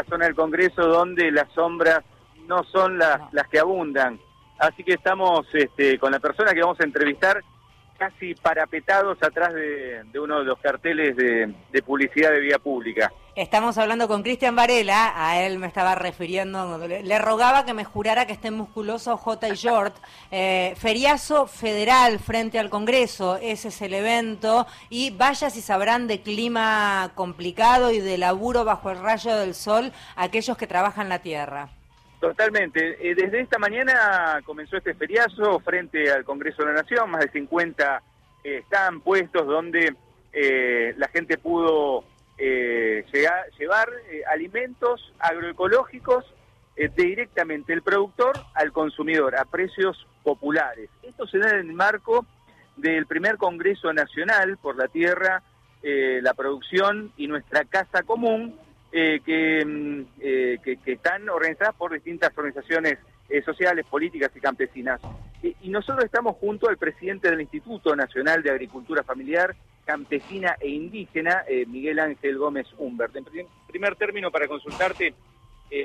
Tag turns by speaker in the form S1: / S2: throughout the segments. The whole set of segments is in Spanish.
S1: la zona del Congreso donde las sombras no son las, las que abundan. Así que estamos este, con la persona que vamos a entrevistar casi parapetados atrás de, uno de los carteles de, publicidad de vía pública.
S2: Estamos hablando con Cristian Varela, a él me estaba refiriendo, le, rogaba que me jurara que esté musculoso J. Short. Eh, feriazo federal frente al Congreso, ese es el evento, y vaya si sabrán de clima complicado y de laburo bajo el rayo del sol aquellos que trabajan la tierra.
S1: Totalmente. Eh, desde esta mañana comenzó este feriazo frente al Congreso de la Nación, más de 50 eh, están puestos donde eh, la gente pudo llevar alimentos agroecológicos directamente el productor al consumidor a precios populares. Esto se da en el marco del primer Congreso Nacional por la Tierra, la Producción y Nuestra Casa Común, eh, mm, eh, que, que, están organizadas por distintas organizaciones eh, sociales, políticas y campesinas. y nosotros estamos junto al presidente del Instituto Nacional de Agricultura Familiar, Campesina e Indígena, Miguel Ángel Gómez Humbert. En primer término, para consultarte,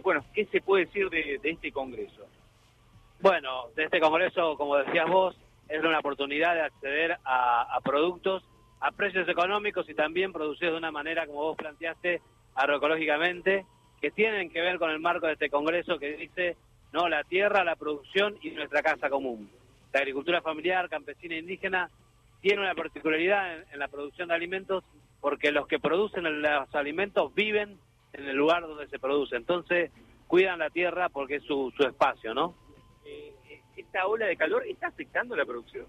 S1: bueno, ¿qué se puede decir de, este Congreso?
S3: Bueno, de este Congreso, como decías vos, es una oportunidad de acceder a, a productos a precios económicos y también producidos de una manera, como vos planteaste, agroecológicamente, que tienen que ver con el marco de este Congreso que dice, no, la tierra, la producción y nuestra casa común. La agricultura familiar, campesina e indígena tiene una particularidad en, la producción de alimentos porque los que producen los alimentos viven en el lugar donde se produce. Entonces, cuidan la tierra porque es su, su espacio, ¿no?
S1: Eh, ¿Esta ola de calor está afectando la producción?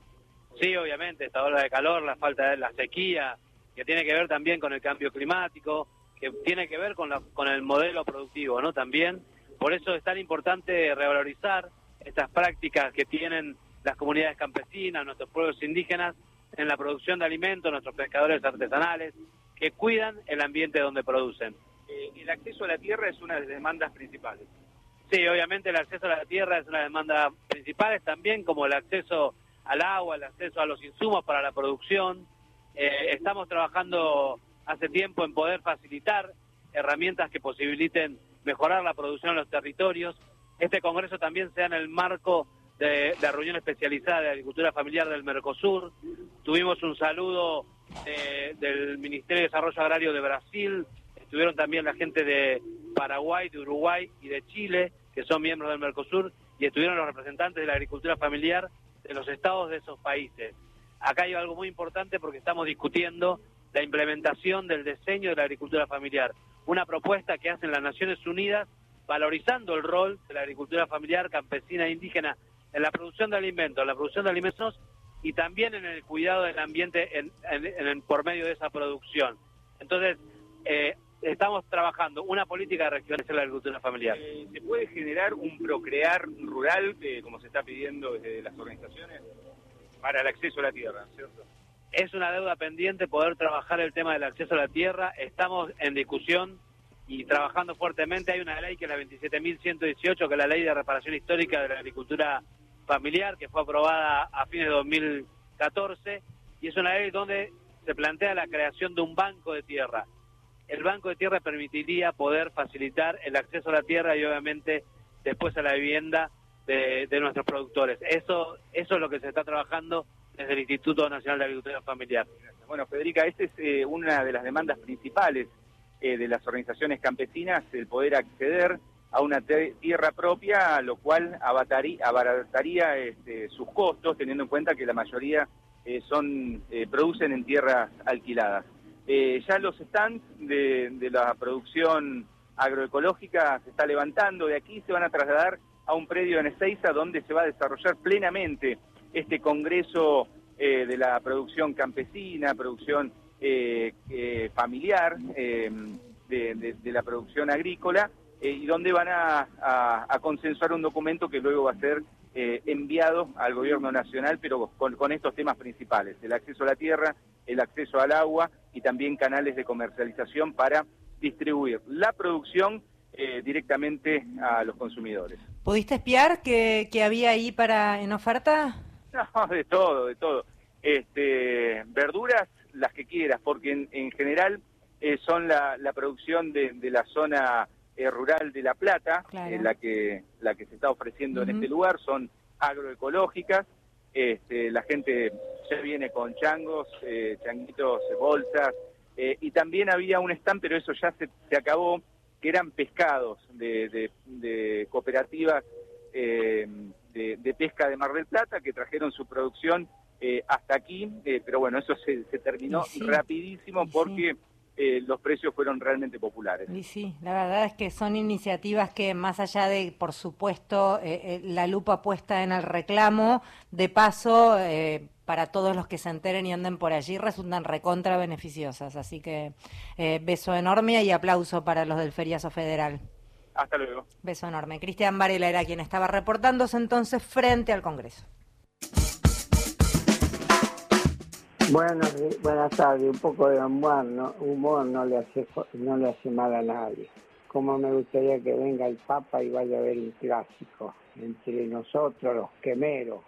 S3: Sí, obviamente, esta ola de calor, la falta de la sequía, que tiene que ver también con el cambio climático, que tiene que ver con, la, con el modelo productivo, ¿no? También, por eso es tan importante revalorizar estas prácticas que tienen las comunidades campesinas, nuestros pueblos indígenas, en la producción de alimentos, nuestros pescadores artesanales, que cuidan el ambiente donde producen.
S1: Eh, el acceso a la tierra es una de las demandas principales.
S3: Sí, obviamente el acceso a la tierra es una demanda principal, también como el acceso al agua, el acceso a los insumos para la producción. Eh, estamos trabajando hace tiempo en poder facilitar herramientas que posibiliten mejorar la producción en los territorios. Este Congreso también sea en el marco de la reunión especializada de agricultura familiar del Mercosur. Tuvimos un saludo eh, del Ministerio de Desarrollo Agrario de Brasil, estuvieron también la gente de Paraguay, de Uruguay y de Chile, que son miembros del Mercosur, y estuvieron los representantes de la agricultura familiar de los estados de esos países. Acá hay algo muy importante porque estamos discutiendo la implementación del diseño de la agricultura familiar, una propuesta que hacen las Naciones Unidas valorizando el rol de la agricultura familiar campesina e indígena en la producción de alimentos, en la producción de alimentos y también en el cuidado del ambiente en, por medio de esa producción. Entonces, eh, estamos trabajando una política de regionalización de la agricultura familiar.
S1: Eh, ¿Se puede generar un procrear rural, eh, como se está pidiendo desde las organizaciones, para el acceso a la tierra, ¿cierto?
S3: Es una deuda pendiente poder trabajar el tema del acceso a la tierra. Estamos en discusión y trabajando fuertemente. Hay una ley que es la 27.118, que es la ley de reparación histórica de la agricultura familiar, que fue aprobada a fines de 2014, y es una ley donde se plantea la creación de un banco de tierra. El banco de tierra permitiría poder facilitar el acceso a la tierra y obviamente después a la vivienda de, nuestros productores. Eso, eso es lo que se está trabajando desde el Instituto Nacional de Agricultura Familiar.
S1: Bueno, Federica, esta es eh, una de las demandas principales eh, de las organizaciones campesinas, el poder acceder a una tierra propia, lo cual abarataría este, sus costos, teniendo en cuenta que la mayoría eh, son producen en tierras alquiladas. ya los stands de, la producción agroecológica se está levantando, de aquí se van a trasladar a un predio en Ezeiza donde se va a desarrollar plenamente este Congreso eh, de la producción campesina, producción eh, eh, familiar, de, la producción agrícola, y donde van a, consensuar un documento que luego va a ser enviado al gobierno nacional, pero con, con estos temas principales, el acceso a la tierra, el acceso al agua y también canales de comercialización para distribuir la producción directamente a los consumidores.
S2: ¿Pudiste espiar qué, había ahí para en oferta?
S1: No, de todo, de todo. Este, verduras, las que quieras, porque en, general eh, son la, producción de, la zona eh, rural de La Plata, eh, la, que, la que se está ofreciendo en este lugar, son agroecológicas. Este, la gente ya viene con changos, eh, changuitos, bolsas, y también había un stand, pero eso ya se, se acabó, que eran pescados de, de, cooperativas de, pesca de Mar del Plata que trajeron su producción hasta aquí, pero bueno, eso se, terminó rapidísimo porque... Eh, los precios fueron realmente populares.
S2: Y sí, la verdad es que son iniciativas que más allá de, por supuesto, eh, eh, la lupa puesta en el reclamo, de paso, para todos los que se enteren y anden por allí, resultan recontra beneficiosas. Así que beso enorme y aplauso para los del Feriazo Federal.
S1: Hasta luego.
S2: Beso enorme. Cristian Varela era quien estaba reportándose entonces frente al Congreso.
S4: Bueno, buenas tardes. Un poco de humor, no, humor no le hace no le hace mal a nadie. Como me gustaría que venga el Papa y vaya a ver un clásico entre nosotros, los quemeros,